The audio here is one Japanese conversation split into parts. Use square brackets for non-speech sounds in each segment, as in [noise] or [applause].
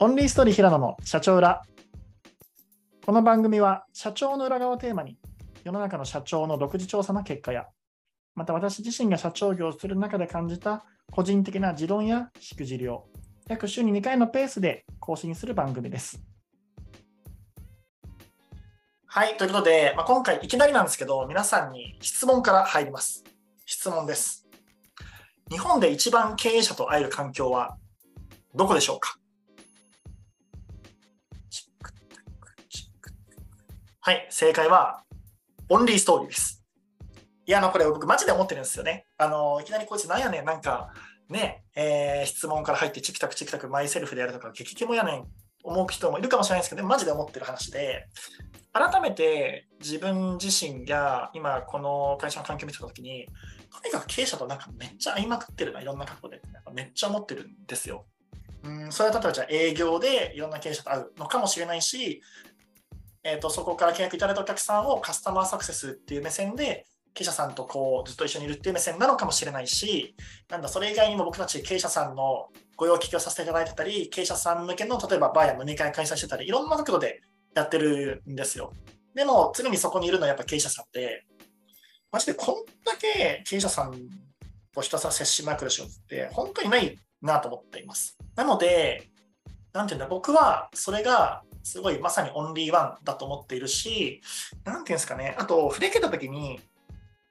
オンリーストーリー平野の社長裏。この番組は社長の裏側をテーマに世の中の社長の独自調査の結果や、また私自身が社長業をする中で感じた個人的な持論やしくじりを約週に2回のペースで更新する番組です。はい、ということで、まあ、今回いきなりなんですけど、皆さんに質問から入ります。質問です。日本で一番経営者と会える環境はどこでしょうか？はい、正解は、オンリーストーリーです。いや、あの、これ僕マジで思ってるんですよね。あの、いきなりこいつなんやねん、なんか、ね、えー、質問から入ってチクタクチクタクマイセルフでやるとか、激キモやねん、思う人もいるかもしれないですけど、マジで思ってる話で、改めて自分自身が今この会社の環境を見てた時に、とにかく経営者となんかめっちゃ合いまくってるな、いろんな角度で。めっちゃ思ってるんですよ。うん、それは例えばじゃあ営業でいろんな経営者と会うのかもしれないし、えーと、そこから契約いただいたお客さんをカスタマーサクセスっていう目線で経営者さんとこうずっと一緒にいるっていう目線なのかもしれないし、なんだ、それ以外にも僕たち経営者さんのご用聞きをさせていただいてたり、経営者さん向けの例えばバーや飲み会開催してたり、いろんな角度でやってるんですよ。でも、常にそこにいるのはやっぱ経営者さんで、マジでこんだけ経営者さんとひたすら接しまくる仕事って本当にないなと思っています。なので、なんていうんだ、僕はそれがすごいまさにオンリーワンだと思っているし、なんていうんですかね、あと、触れけたときに、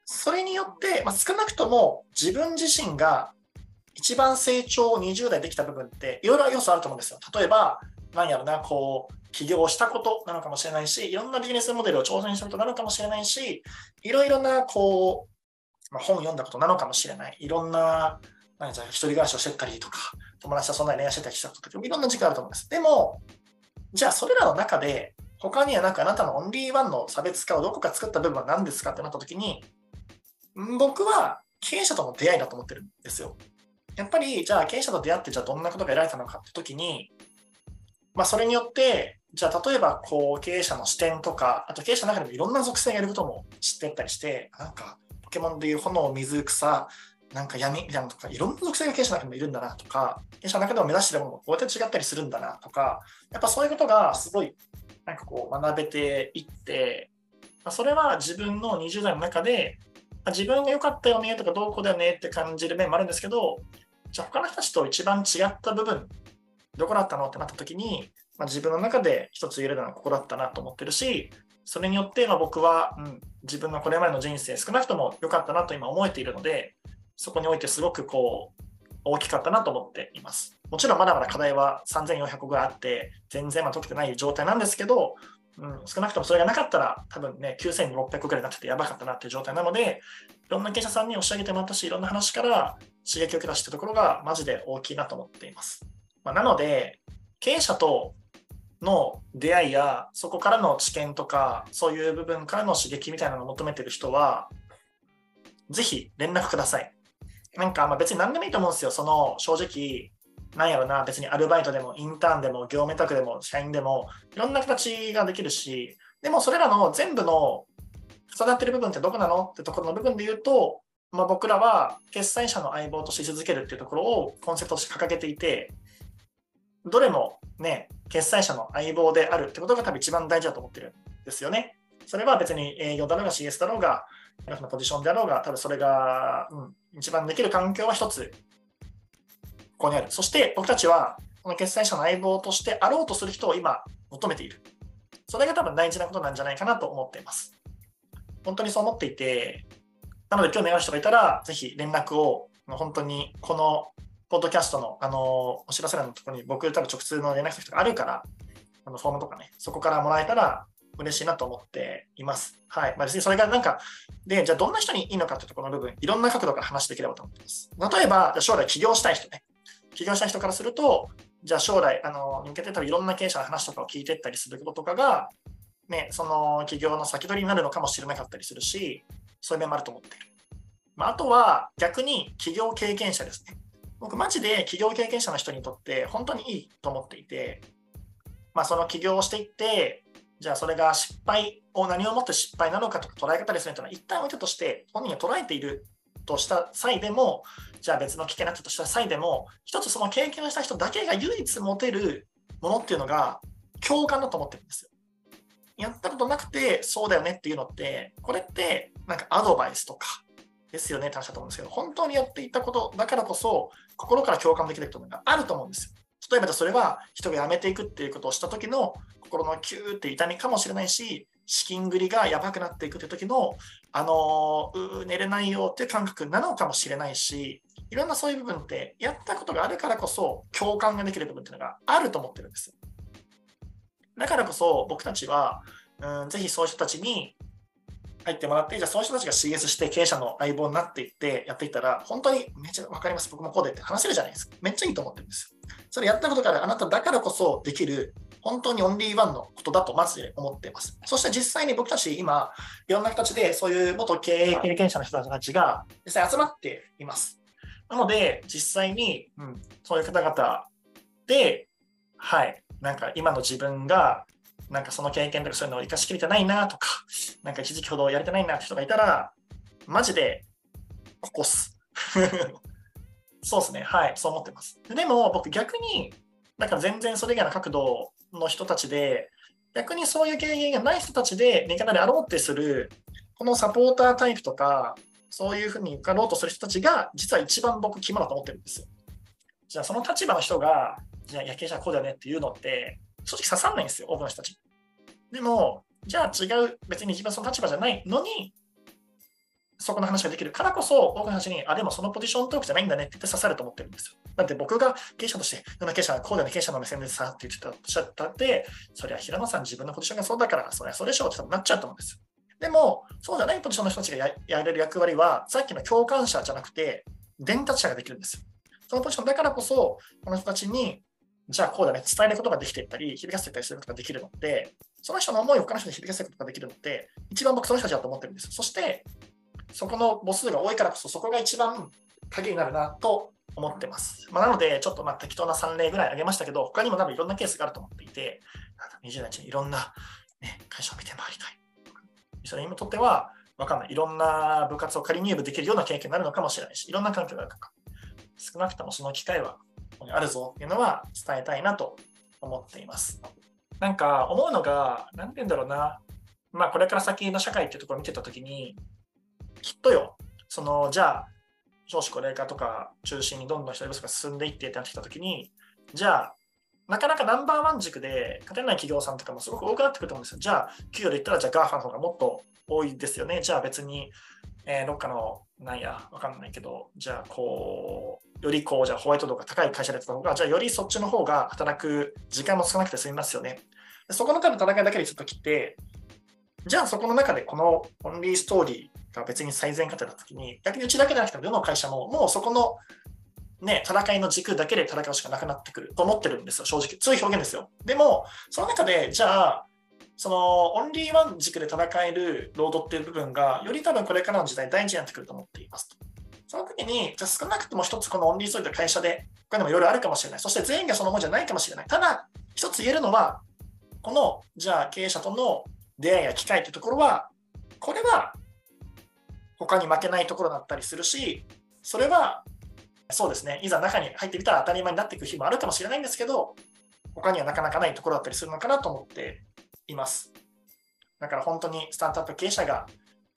それによって、まあ、少なくとも自分自身が一番成長を20代できた部分っていろいろ要素あると思うんですよ。例えば、何やろな、こう、起業したことなのかもしれないし、いろんなビジネスモデルを挑戦したことなのかもしれないし、いろいろなこう、まあ、本読んだことなのかもしれない。いろんな、何じゃ一人暮らしをしてたりとか、友達とそんなに恋愛してたりしたこととか、いろんな時間あると思うんです。でも、じゃあそれらの中で、他にはなんかあなたのオンリーワンの差別化をどこか作った部分は何ですかってなった時に、僕は経営者との出会いだと思ってるんですよ。やっぱり、じゃあ経営者と出会って、じゃあどんなことが得られたのかって時に、まあそれによって、じゃあ例えばこう経営者の視点とか、あと経営者の中でもいろんな属性がいることも知ってったりして、なんかポケモンでいう炎、水、草、なんか闇みたいなとか、いろんな属性が経営者の中でもいるんだなとか、経営者の中でも目指してるものもこうやって違ったりするんだなとか、やっぱそういうことがすごいなんかこう学べていって、ま、それは自分の20代の中で、ま、自分が良かったよねとかどうこうだよねって感じる面もあるんですけど、じゃあ他の人たちと一番違った部分、どこだったのってなった時に、まあ、自分の中で一つ言えるのはここだったなと思ってるし、それによってま僕は、うん、自分のこれまでの人生少なくとも良かったなと今思えているので、そこにおいてすごくこう大きかったなと思っています。もちろんまだまだ課題は3400個ぐらいあって、全然ま解けてない状態なんですけど、うん、少なくともそれがなかったら、多分ね、9600個ぐらいになっててやばかったなっていう状態なので、いろんな経営者さんに押し上げてもらったし、いろんな話から刺激を受けたしってところがマジで大きいなと思っています。まあ、なので、経営者との出会いや、そこからの知見とか、そういう部分からの刺激みたいなのを求めてる人は、ぜひ連絡ください。なんかまあ別に何でもいいと思うんですよ。その正直、なんやろな、別にアルバイトでもインターンでも業務委託でも社員でもいろんな形ができるし、でもそれらの全部の重なってる部分ってどこなの？ってところの部分で言うと、まあ、僕らは決済者の相棒とし続けるっていうところをコンセプトとして掲げていて、どれもね、決済者の相棒であるってことが多分一番大事だと思ってるんですよね。それは別に営業だろうが CS だろうが、のポジションであろうが、多分それが、うん、一番できる環境は一つ、ここにある。そして僕たちは、この決済者の相棒としてあろうとする人を今求めている。それが多分大事なことなんじゃないかなと思っています。本当にそう思っていて、なので興味ある人がいたら、ぜひ連絡を、本当にこのポッドキャストのあのお知らせ欄のところに僕多分直通の連絡先とかあるから、あのフォームとかね、そこからもらえたら嬉しいなと思っています。はい。まあ、別にそれがなんか、で、じゃあどんな人にいいのかというところの部分、いろんな角度から話できればと思ってます。例えば、将来起業したい人ね。起業したい人からすると、じゃあ将来、あの、向けて多分いろんな経営者の話とかを聞いていったりすることとかが、ね、その起業の先取りになるのかもしれなかったりするし、そういう面もあると思っている。まあ、あとは逆に起業経験者ですね。僕マジで起業経験者の人にとって本当にいいと思っていて、まあ、その起業をしていって、じゃあそれが失敗を何をもって失敗なのかとか捉え方ですねというのは一旦置いたとして本人が捉えているとした際でもじゃあ別の危険なったとした際でも一つその経験をした人だけが唯一持てるものっていうのが共感だと思ってるんですよ。やったことなくてそうだよねっていうのってこれってなんかアドバイスとかですよねって話だと思うんですけど本当にやっていたことだからこそ心から共感できることがあると思うんですよ。例えばそれは人が辞めていくっていうことをした時の心のキューって痛みかもしれないし資金繰りがやばくなっていくという時の、あのー、寝れないよっていう感覚なのかもしれないし、いろんなそういう部分ってやったことがあるからこそ共感ができる部分っていうのがあると思ってるんです。だからこそ僕たちは、うん、ぜひそういう人たちに入ってもらって、じゃあそういう人たちが CS して経営者の相棒になっていってやっていったら、本当にめっちゃ分かります、僕もこうでって話せるじゃないですか。めっちゃいいと思ってるんですよ。それやったことからあなただからこそできる本当にオンリーワンのことだとまず思っています。そして実際に僕たち今、いろんな形でそういう元経営経験者の人たちが実際集まっています。なので、実際に、うん、そういう方々で、はい、なんか今の自分が、なんかその経験とかそういうのを生かしきれてないなとか、なんか一時期ほどやれてないなって人がいたら、マジで起こす。[laughs] そうですね。はい、そう思ってます。でも僕逆に、だか全然それ以外の角度の人たちで、逆にそういう経験がない人たちで味方であろうってする、このサポータータイプとか、そういうふうに受かろうとする人たちが、実は一番僕、肝だと思ってるんですよ。じゃあ、その立場の人が、じゃあ、野球者こうだよねっていうのって、正直刺さんないんですよ、多くの人たち。でも、じゃあ違う、別に自分その立場じゃないのに、そこの話ができるからこそ、多くの話に、あ、でもそのポジショントークじゃないんだねって言って刺さると思ってるんですよ。だって僕が経営者として、いろんな経営者は、こうだよね、経営者の目線でさって言ってたおっしゃったって、そりゃ平野さん自分のポジションがそうだから、そりゃそうでしょうってなっちゃうと思うんですよ。でも、そうじゃないポジションの人たちがややれる役割は、さっきの共感者じゃなくて、伝達者ができるんですよ。そのポジションだからこそ、この人たちに、じゃあこうだね、伝えることができていったり、響かせていったりすることができるので、その人の思いを他の人に響かせることができるので、一番僕その人たちだと思ってるんです。そして、そこの母数が多いからこそ、そこが一番鍵になるなと思ってます。まあ、なので、ちょっとまあ適当な3例ぐらい挙げましたけど、他にも多分いろんなケースがあると思っていて、20代にいろんな、ね、会社を見て回りたい。それにとっては、わかんない。いろんな部活を仮入部できるような経験になるのかもしれないし、いろんな環境があるとか、少なくともその機会はここにあるぞっていうのは伝えたいなと思っています。なんか思うのが、なんて言うんだろうな、まあこれから先の社会っていうところを見てたときに、きっとよ、そのじゃあ、少子高齢化とか中心にどんどん人手不足が進んでいってってなってきたときに、じゃあ、なかなかナンバーワン軸で勝てない企業さんとかもすごく多くなってくると思うんですよ。じゃあ、給与で言ったら、じゃあ GAFA の方がもっと多いですよね。じゃあ別に、えー、どっかの、なんや、わかんないけど、じゃあこう、よりこう、じゃあホワイト度が高い会社でやった方が、じゃあよりそっちの方が働く時間も少なくて済みますよね。そこの間の戦いだけでちょっと切って、じゃあそこの中でこのオンリーストーリーが別に最善勝てたときに、逆にうちだけじゃなくてもどの会社ももうそこのね、戦いの軸だけで戦うしかなくなってくると思ってるんですよ、正直。強いう表現ですよ。でも、その中で、じゃあ、そのオンリーワン軸で戦えるロードっていう部分が、より多分これからの時代大事になってくると思っていますと。その時に、じゃ少なくとも一つこのオンリーストーリーの会社で、他にもいろいろあるかもしれない。そして全員がそのものじゃないかもしれない。ただ、一つ言えるのは、この、じゃあ経営者との出会いや機会というところは、これは他に負けないところだったりするし、それはそうですね、いざ中に入ってみたら当たり前になっていく日もあるかもしれないんですけど、他にはなかなかないところだったりするのかなと思っています。だから本当にスタートアップ経営者が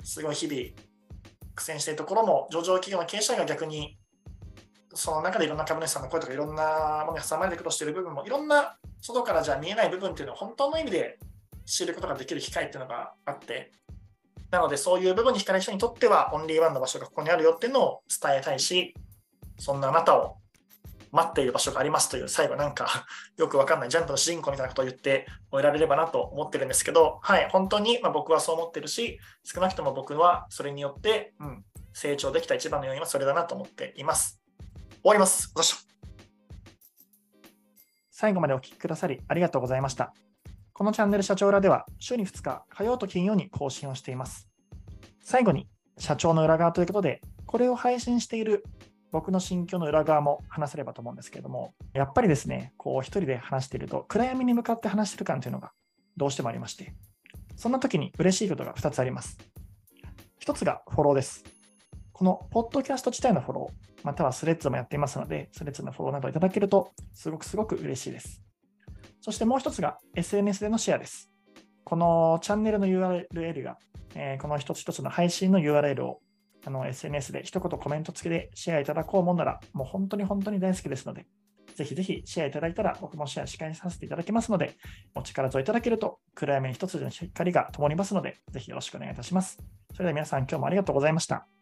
すごい日々苦戦しているところも、上場企業の経営者が逆にその中でいろんな株主さんの声とかいろんなものに挟まれて苦労している部分も、いろんな外からじゃ見えない部分っていうのを本当の意味で知ることができる機会っていうのがあって、なのでそういう部分に惹かれる人にとってはオンリーワンの場所がここにあるよっていうのを伝えたいし、そんなあなたを待っている場所がありますという最後なんか [laughs] よくわかんないジャンプの主人公みたいなことを言って終えられればなと思ってるんですけど、はい、本当にま僕はそう思ってるし、少なくとも僕はそれによって、うん、成長できた一番の要因はそれだなと思っています。終わります。ご視聴最後までお聞きくださりありがとうございました。このチャンネル社長裏では週に2日、火曜と金曜に更新をしています。最後に社長の裏側ということで、これを配信している僕の心境の裏側も話せればと思うんですけれども、やっぱりですね、こう一人で話していると、暗闇に向かって話してる感というのがどうしてもありまして、そんな時に嬉しいことが2つあります。1つがフォローです。このポッドキャスト自体のフォロー、またはスレッズもやっていますので、スレッズのフォローなどいただけると、すごくすごく嬉しいです。そしてもう一つが SNS でのシェアです。このチャンネルの URL が、えーこの一つ一つの配信の URL をあの SNS で一言コメント付きでシェアいただこうもんなら、もう本当に本当に大好きですので、ぜひぜひシェアいただいたら、僕もシェアし返させていただきますので、お力添えいただけると、暗闇に一つの光が灯りますので、ぜひよろしくお願いいたします。それでは皆さん、今日もありがとうございました。